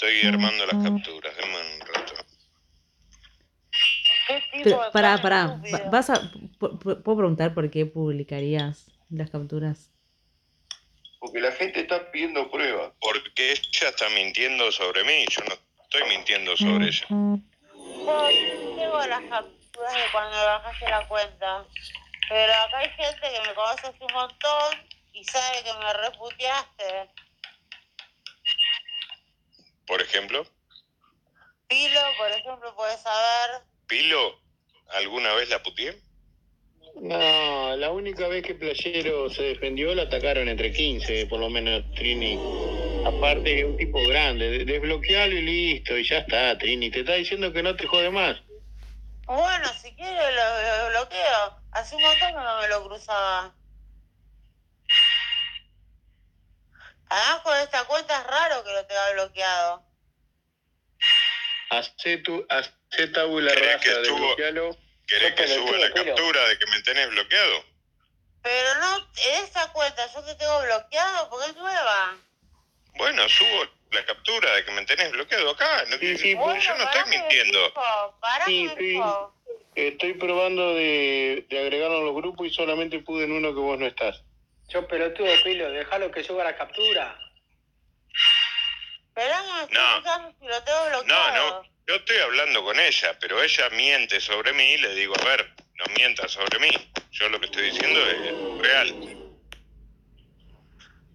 Estoy armando las capturas, denme un rato. Pero, pará, pará. Vas a, ¿Puedo preguntar por qué publicarías las capturas? Porque la gente está pidiendo pruebas. Porque ella está mintiendo sobre mí. Yo no estoy mintiendo sobre ella. Yo tengo las capturas de cuando bajaste la cuenta. Pero acá hay gente que me conoce hace un montón y sabe que me reputeaste. ¿Por ejemplo? Pilo, por ejemplo, puedes saber. ¿Pilo? ¿Alguna vez la puteé? No, la única vez que Playero se defendió la atacaron entre 15, por lo menos Trini. Aparte un tipo grande, desbloquealo y listo, y ya está, Trini. Te está diciendo que no te jode más. Bueno, si quiere lo, lo bloqueo. Hace un montón que no me lo cruzaba. Además con esta cuenta es raro que lo tenga bloqueado. Hacé tu, hacé tabula rasa, que. ¿Querés que suba la captura de que me tenés bloqueado? Pero no, en esa cuenta yo te tengo bloqueado porque es nueva. Bueno, subo la captura de que me tenés bloqueado acá. No, Sí, sí, yo no estoy mintiendo. Sí, sí. Estoy probando de, de agregarlo a los grupos y solamente pude en uno que vos no estás. Yo pelotudo, Pilo, déjalo que suba la captura. Pero no, No. lo tengo No, bloqueado. no. Yo estoy hablando con ella, pero ella miente sobre mí y le digo, a ver, no mientas sobre mí. Yo lo que estoy diciendo es real.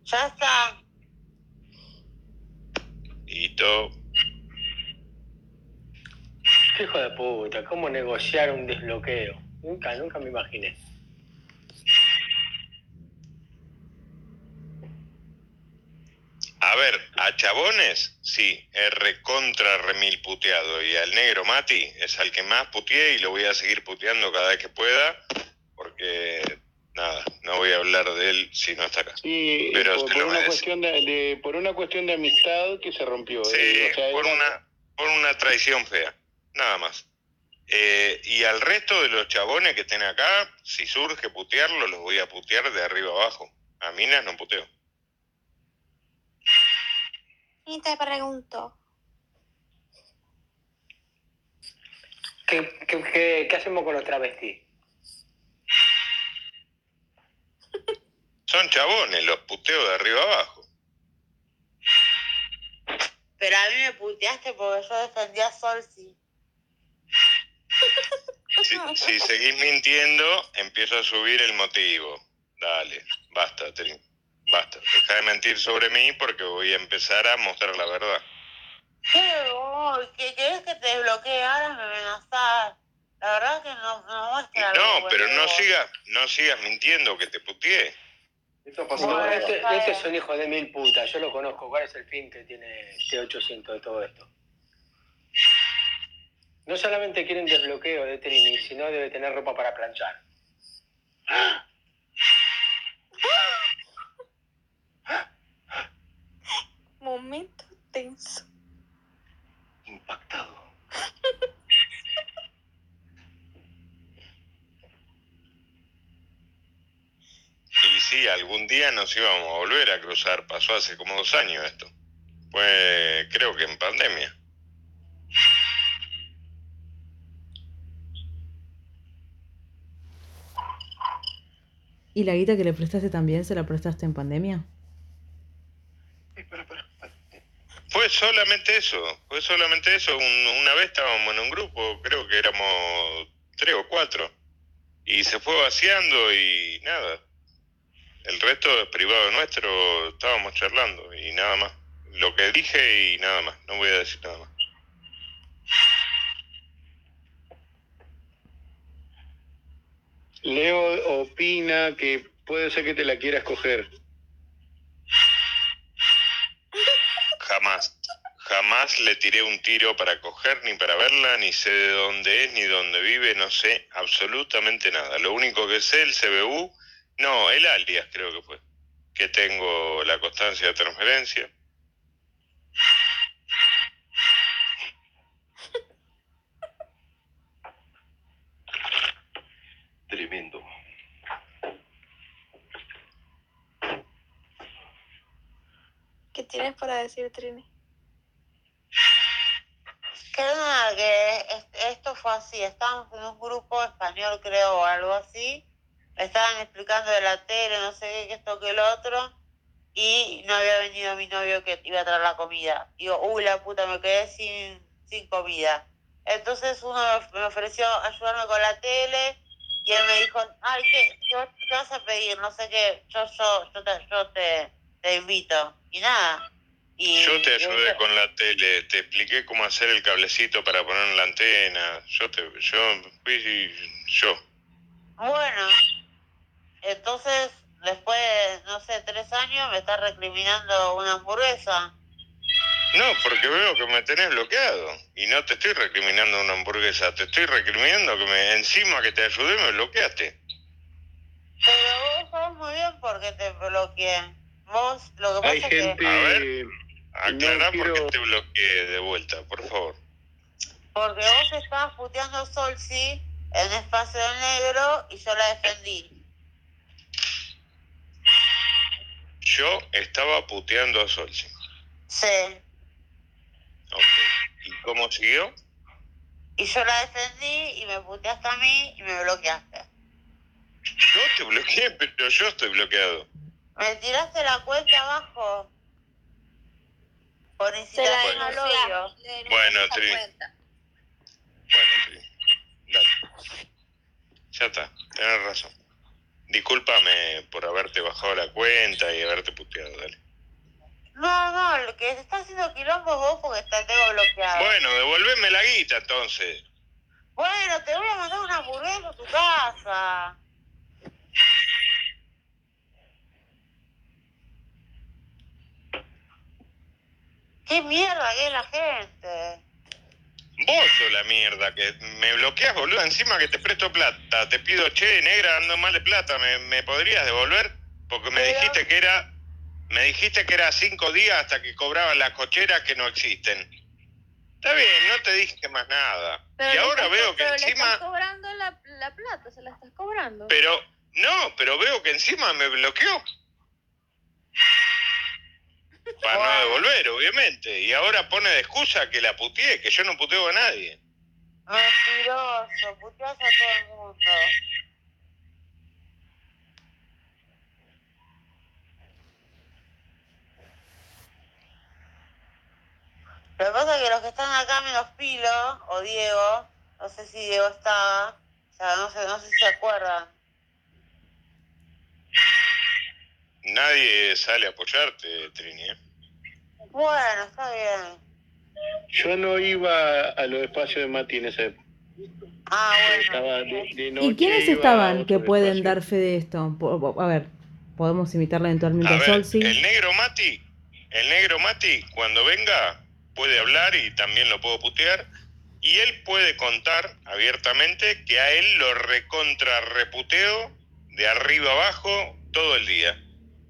Ya está. Listo. Qué hijo de puta, ¿cómo negociar un desbloqueo? Nunca, nunca me imaginé. A ver, a chabones, sí, es recontra remil puteado. Y al negro Mati es al que más puteé y lo voy a seguir puteando cada vez que pueda. Porque, nada, no voy a hablar de él si no está acá. Sí, Pero por, una cuestión de, de- por una cuestión de amistad que se rompió. Sí, eh, o sea, por era- una, por una traición fea, nada más. Eh, y al resto de los chabones que estén acá, si surge putearlo, los voy a putear de arriba abajo. A minas no puteo. Y te pregunto, ¿Qué, qué, qué, qué hacemos con los travestis? Son chabones, los puteo de arriba abajo. Pero a mí me puteaste porque yo defendía a Solsi. Si, si seguís mintiendo, empiezo a subir el motivo. Dale, basta, Trin. Basta. Deja de mentir sobre mí porque voy a empezar a mostrar la verdad. ¿Qué? Oh, ¿qué querés que te desbloquee ahora? Me amenazás. La verdad que no, no muestra algo No, pero no sigas, no sigas mintiendo que te puteé. Esto pasó No, este, este es un hijo de mil putas, yo lo conozco. ¿Cuál es el fin que tiene T800 de todo esto? No solamente quieren desbloqueo de Trini, sino debe tener ropa para planchar. Momento tenso. impactado. Y sí, algún día nos íbamos a volver a cruzar. Pasó hace como dos años esto. Fue, creo que en pandemia. ¿Y la guita que le prestaste también se la prestaste en pandemia? Fue solamente eso, fue solamente eso. Un- una vez estábamos en un grupo, creo que éramos tres o cuatro. Y se fue vaciando y nada. El resto es privado nuestro, estábamos charlando y nada más. Lo que dije y nada más, no voy a decir nada más. Leo opina que puede ser que te la quieras coger. Jamás. Jamás le tiré un tiro para coger, ni para verla, ni sé de dónde es, ni dónde vive, no sé absolutamente nada. Lo único que sé, el CBU, no, el alias creo que fue, que tengo la constancia de transferencia. Tremendo. ¿Qué tienes para decir, Trini? Fue así, estábamos en un grupo español creo o algo así, me estaban explicando de la tele, no sé qué, que esto, que lo otro, y no había venido mi novio que iba a traer la comida. Digo, uy, la puta, me quedé sin, sin comida. Entonces uno me ofreció ayudarme con la tele y él me dijo, ay, ¿qué, qué, qué vas a pedir? No sé qué, yo, yo, yo, te, yo te, te invito. Y nada. Y, Yo te ayudé con la tele, te expliqué cómo hacer el cablecito para poner en la antena. Yo te, yo fui yo. Bueno, entonces después, no sé, tres años me está recriminando una hamburguesa. No, porque veo que me tenés bloqueado. Y no te estoy recriminando una hamburguesa, te estoy recriminando que me, encima que te ayudé me bloqueaste. Pero vos sabés muy bien por qué te bloqueé. Vos, lo que pasa Hay es que... gente. A ver. Aclará No por qué quiero- te bloqueé de vuelta, por favor. Porque vos estabas puteando a Solsi en Espacio Negro y yo la defendí. Yo estaba puteando a Solsi. Sí. Ok. ¿Y cómo siguió? Y yo la defendí y me puteaste a mí y me bloqueaste. Yo te bloqueé, pero yo estoy bloqueado. Me tiraste la cuenta abajo. Por Se la incitación al odio. Bueno, Tri. Bueno, sí. Dale. Ya está, tenés razón. Discúlpame por haberte bajado la cuenta y haberte puteado, dale. No, no, el que está haciendo quilombo es vos porque te tengo bloqueado. Bueno, devolveme la guita entonces. Bueno, te voy a mandar una hamburguesa a tu casa. ¿Qué mierda que es la gente? Vos sos la mierda que me bloqueas, boludo. Encima que te presto plata. Te pido, che, negra, ando mal de plata. ¿Me, me podrías devolver? Porque me Pero- dijiste que era. Me dijiste que era cinco días hasta que cobraban las cocheras que no existen. Está bien, no te dije más nada. Pero y ahora estás- veo que pero le estás encima. cobrando la, la plata, se la estás cobrando. Pero, no, pero veo que encima me bloqueó. Para no devolver, obviamente. Y ahora pone de excusa que la puteé, que yo no puteo a nadie. Mentiroso, puteas a todo el mundo. Lo que pasa es que los que están acá menos Pilo o Diego, no sé si Diego estaba, o sea, no sé, no sé si se acuerdan. Nadie sale a apoyarte, Trini. ¿eh? Bueno, está bien. Yo no iba a los espacios de Mati en esa época. Ah, Estaba bueno. de, de noche, ¿Y quiénes estaban que pueden dar fe de esto? A ver, podemos invitarla eventualmente A a, ver, Solsi. el negro Mati, el negro Mati, cuando venga, puede hablar y también lo puedo putear. Y él puede contar abiertamente que a él lo recontra reputeo de arriba abajo todo el día.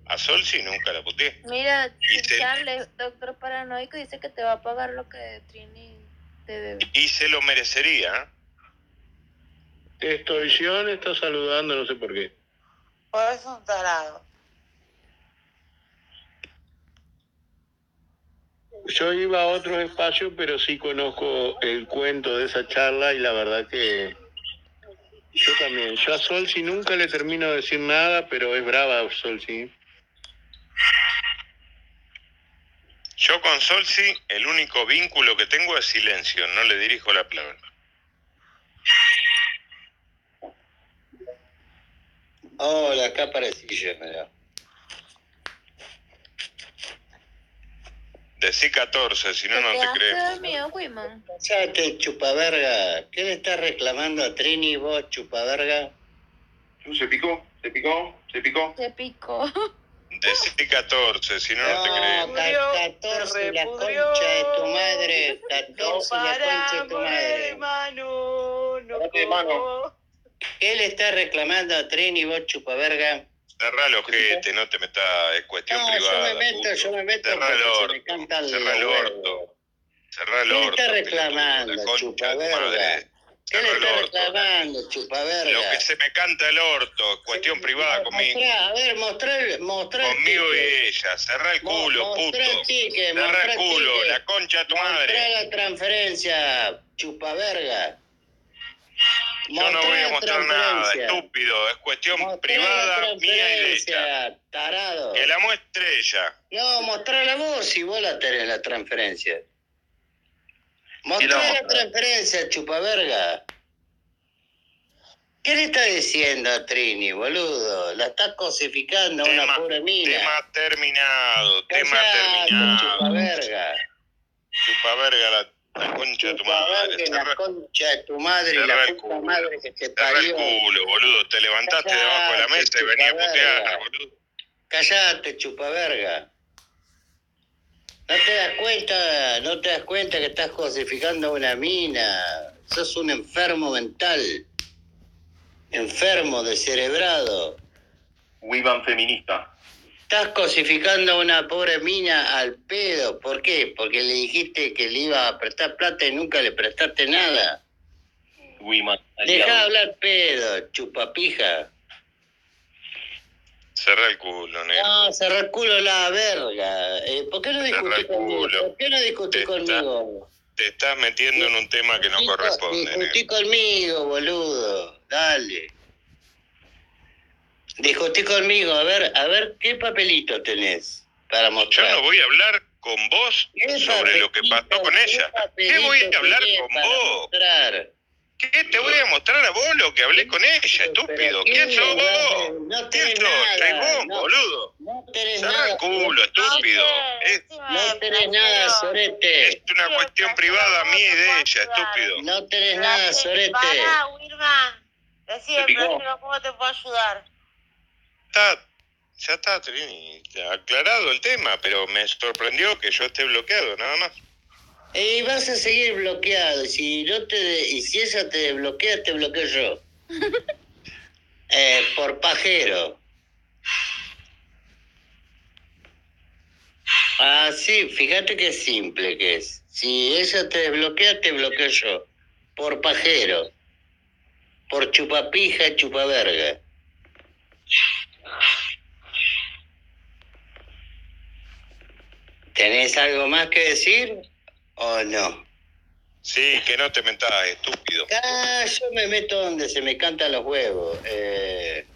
A Sol sí nunca la puteé. Mira, Charles, doctor paranoico, dice que te va a pagar lo que Trini te debe. Y se lo merecería. ¿eh? Extorsión está saludando, no sé por qué. Pues es un tarado. Yo iba a otros espacios, pero sí conozco el cuento de esa charla y la verdad que yo también. Yo a Solsi nunca le termino de decir nada, pero es brava Solsi. Yo con Solsi el único vínculo que tengo es silencio, no le dirijo la palabra. Hola, acá aparecí mira. Decí 14, si no, no te creemos. dormido, Wiman? Cállate, chupaverga. ¿Qué le estás reclamando a Trini vos, chupaverga? ¿Se picó? ¿Se picó? ¿Se picó? Se picó. Decí 14, si no, no te No, creemos. ca- 14 la concha de tu madre. 14 la concha de tu madre. hermano. No Parate, hermano. ¿Qué le estás reclamando a Trini vos, chupaverga? Cerrá el ojete, no te metas, es cuestión No, yo privada. me meto, puto. yo me meto Cerrá el me orto, cantan cerrá el los orto. Cerrá el ¿Qué le orto. está pelotudo, reclamando, la concha de tu chupaverga? ¿Qué le reclamando, Lo chupaverga? que se me canta el orto, es cuestión privada conmigo. A ver, mostrá, mostrá el Conmigo y ella, cerrá el Mo- culo, puto. mostrá el ticket, Cerrá el culo, ticket. la concha de tu Mostrá madre. la transferencia, chupaverga. Yo no voy a mostrar nada, estúpido. Es cuestión Mostrá privada mía y de ella. tarado. Que la muestre ella. No, mostrala vos si vos la tenés la transferencia. La Mostrá la mostrá. transferencia, chupaverga. ¿Qué le está diciendo a Trini, boludo? La está cosificando a una Tema- pobre mina. Tema terminado, tema terminado. chupaverga. Chupa verga la, la concha de tu madre. Chupaverga, la concha de tu madre y la puta culo. madre que te cerra el parió. culo, boludo. Te levantaste debajo de la mesa y venía a chupaverga. putear, boludo. Callate, chupaverga. ¿No te das cuenta, no te das cuenta que estás cosificando a una mina? Sos un enfermo mental. Enfermo, descerebrado. Wiban feminista. Estás cosificando a una pobre mina al pedo. ¿Por qué? Porque le dijiste que le iba a prestar plata y nunca le prestaste nada. Wiman Deja de aliado. hablar pedo, chupapija. Cerra el culo, negro. No, cerrá el culo la verga. Eh, ¿Por qué no discutís conmigo? ¿Por qué no discutís Está- conmigo? Te estás metiendo en un tema que no corresponde, Discutí negro. conmigo, boludo. Dale. Discutí conmigo. A ver, a ver, ¿qué papelito tenés para Yo mostrar? no voy a hablar con vos ¿Qué sobre lo que pasó con ella. ¿Qué voy a hablar con vos? mostrar? ¿Qué te voy a mostrar a vos lo que hablé con ella, estúpido? ¿qué ¿Quién sos vos? No ¿Quién tenés sos? ¿Soy nada. vos, No, boludo? no tenés Cerra nada. el culo, estúpido. Es, No tenés nada, sorete. es una cuestión privada mía y de ella, estúpido. No tenés nada, sorete. Pará, Wilma. Decime, ¿cómo te puedo ayudar? Está, ya está, Trini, aclarado el tema, pero me sorprendió que yo esté bloqueado, nada más. Y vas a seguir bloqueado. Y si no te de- y si ella te desbloquea, te bloqueo yo. Eh, por pajero. Ah, sí, fíjate qué simple que es. Si ella te desbloquea, te bloqueo yo. Por pajero. Por chupapija, chupaverga. ¿Tenés algo más que decir o no? Sí, que no te mentás, estúpido. Ah, yo me meto donde se me cantan los huevos. Eh,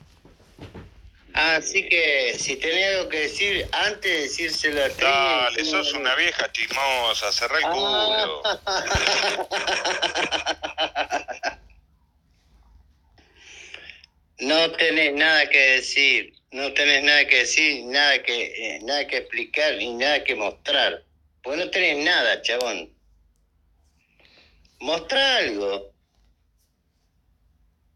así que si tenés algo que decir, antes de decírselo a Trini... Dale, ¿cómo sos una vieja chismosa, cerrá el culo. No tenés nada que decir, no tenés nada que decir, nada que, eh, nada que explicar ni nada que mostrar. Pues no tenés nada, chabón. Mostrá algo.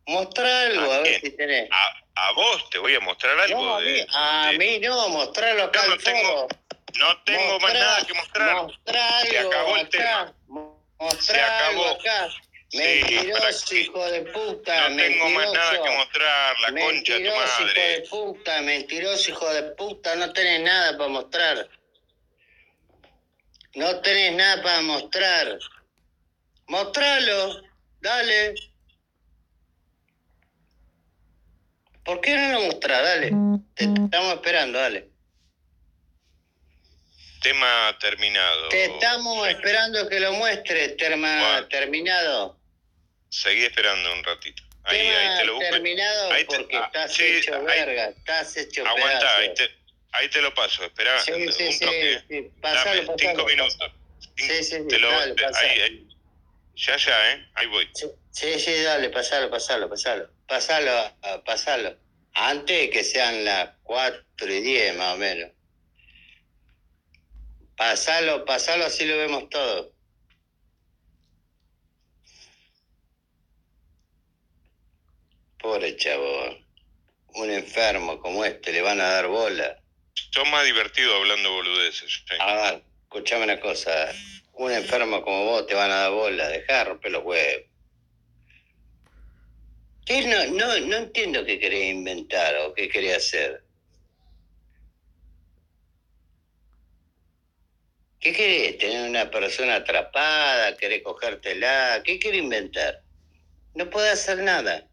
Mostrá algo, ¿A a ver si tenés. A, a vos te voy a mostrar algo No, a de... mí, a de- mí no, mostrarlo acá no al tengo-. No tengo más Mostrá- nada que mostrar. Mostrá Se acabó el tema. Mo- Se Mostrá algo acabó. acá. Mentiroso, hijo de puta. No tengo más nada que mostrar, la concha de tu Mentiroso, hijo madre. de puta, mentiroso, hijo de puta, no tenés nada para mostrar. No tenés nada para mostrar. Mostralo, dale. ¿Por qué no lo mostrás? Dale. Te estamos esperando, dale. Tema terminado. Te estamos esperando que lo muestres, Bueno. terminado. Seguí esperando un ratito. Ahí, Tema ahí te lo busco. terminado Ahí te- porque ah, estás sí, hecho ahí- verga, estás hecho Aguanta, pedazo. ahí te, ahí te lo paso. Esperá Sí, un sí, sí, toque. sí. Pasalo, Dame pasalo. cinco minutos. Sí, sí, sí, Te lo- dale, te- pasalo. ahí, ahí. Ya, ya, ¿eh? Ahí voy. Sí, sí, sí, dale, pasalo, pasalo, pasalo. Pasalo, pasalo. Antes de que sean las 4 y 10 más o menos. Pasalo, pasalo, así lo vemos todo. Pobre chavo. Un enfermo como este le van a dar bola. Son más divertidos hablando boludeces. sí. A ver, escuchame una cosa. Un enfermo como vos te van a dar bola. Dejá de romper los huevos. ¿Qué? No, no, no entiendo qué querés inventar o qué querés hacer. ¿Qué querés? ¿Tener una persona atrapada? ¿Querés cogértela? ¿Qué querés inventar? No puede hacer nada.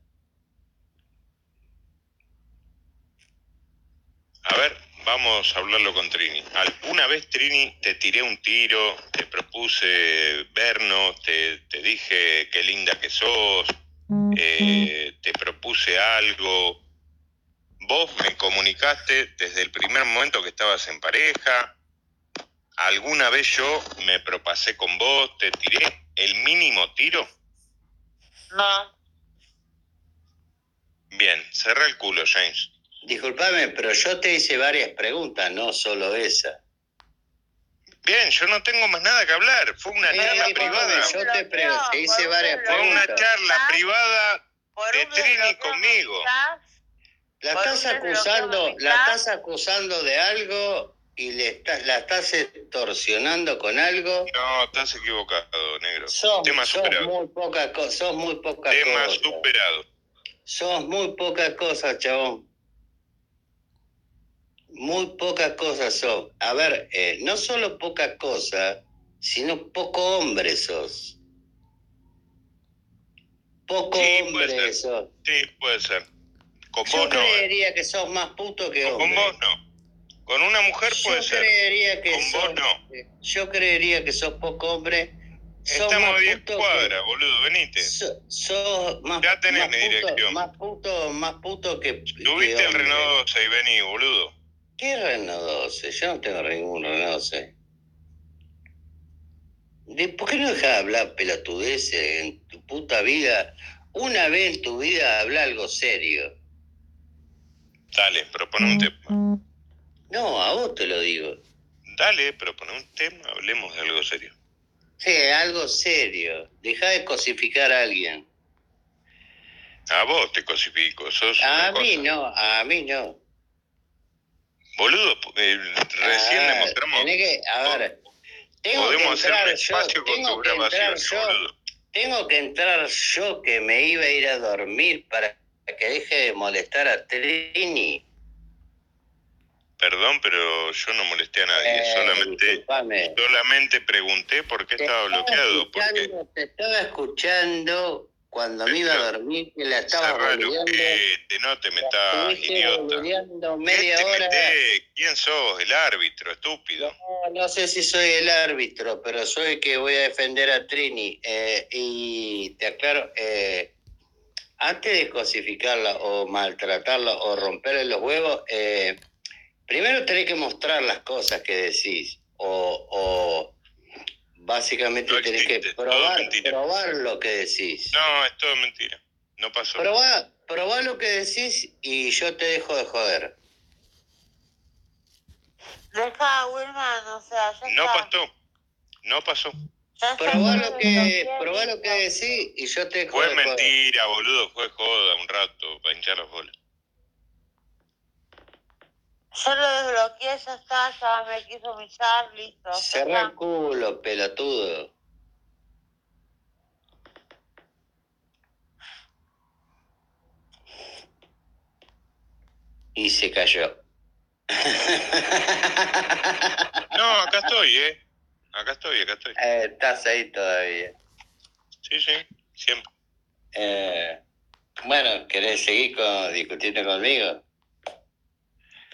A ver, vamos a hablarlo con Trini. Alguna vez, Trini, te tiré un tiro, te propuse vernos, te, te dije qué linda que sos. eh, te propuse algo, vos me comunicaste desde el primer momento que estabas en pareja, alguna vez yo me propasé con vos, te tiré el mínimo tiro. No, Bien, cerra el culo, James. Disculpame, pero yo te hice varias preguntas, no solo esa. Bien, yo no tengo más nada que hablar. Fue una Sí, charla privada. Yo te, pre- te hice varias Fue una preguntas. charla privada por de Trini conmigo. La estás acusando, la estás acusando de algo y le estás, la estás extorsionando con algo. No, estás equivocado, negro. Sos, Tema sos superado. muy poca cosa, sos muy poca Tema cosa. superado. Sos muy poca cosa, chabón. Muy poca cosa sos. A ver, eh, no solo poca cosa, sino poco hombre sos. Poco Sí, puede hombre ser. sos. Sí, puede ser. Con Yo vos no. eh. creería que sos más puto que Con hombre. vos no. Con una mujer Yo puede ser. creería que Con sos, vos no. Yo creería que sos poco hombre. Estamos a 10 puto que- cuadras, boludo, venite. So- más, Ya tenés más mi puto, dirección. Más puto, más puto que. que Tuviste el. Renault 12 y vení, boludo. ¿Qué Renault 12? Yo no tengo ningún Renault 12. ¿De- ¿Por qué no dejas de hablar pelotudeces en tu puta vida? Una vez en tu vida habla algo serio. Dale, propone un tema. No, a vos te lo digo. Dale, propone un tema, hablemos de algo serio. Sí, algo serio. Deja de cosificar a alguien. A vos te cosifico, sos A mí cosa. no, a mí no. Boludo, eh, recién Ah, demostramos. tenés que, a ver, tengo Podemos que hacer un yo, espacio con tengo tu que grabación, yo, boludo. tengo que entrar yo que me iba a ir a dormir para que deje de molestar a Trini. Perdón, pero yo no molesté a nadie. Eh, solamente, solamente pregunté por qué Te estaba bloqueado. Porque te estaba escuchando cuando me iba a dormir que la estaba ojete, no te metas, idiota. boludeando ¿Qué media te hora. ¿Quién sos? El árbitro, estúpido. No, no sé si soy el árbitro, pero soy el que voy a defender a Trini. Eh, y te aclaro, eh, antes de cosificarla o maltratarla o romperle los huevos, eh, primero tenés que mostrar las cosas que decís. O, o básicamente No tenés que probar, probar lo que decís. No, es todo mentira. No pasó. Probá, probá lo que decís y yo te dejo de joder. Deja a Wilman, o sea, ya No está. pasó. No pasó. Ya Probá lo que, probá lo que decís y yo te dejo Fue de joder. mentira, boludo. Fue joda un rato para hinchar los bolas. Yo lo desbloqueé, ya está, ya me quiso humillar, listo. ya Cerrá el culo, pelotudo. Y se cayó. No, acá estoy, ¿eh? Acá estoy, acá estoy. Eh, Estás ahí todavía. Sí, sí, siempre. Eh, bueno, ¿querés seguir con, discutiendo conmigo?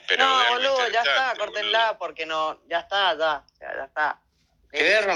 Pero no, boludo, ya está, córtenla, porque no, ya está, ya, ya, ya está. Romper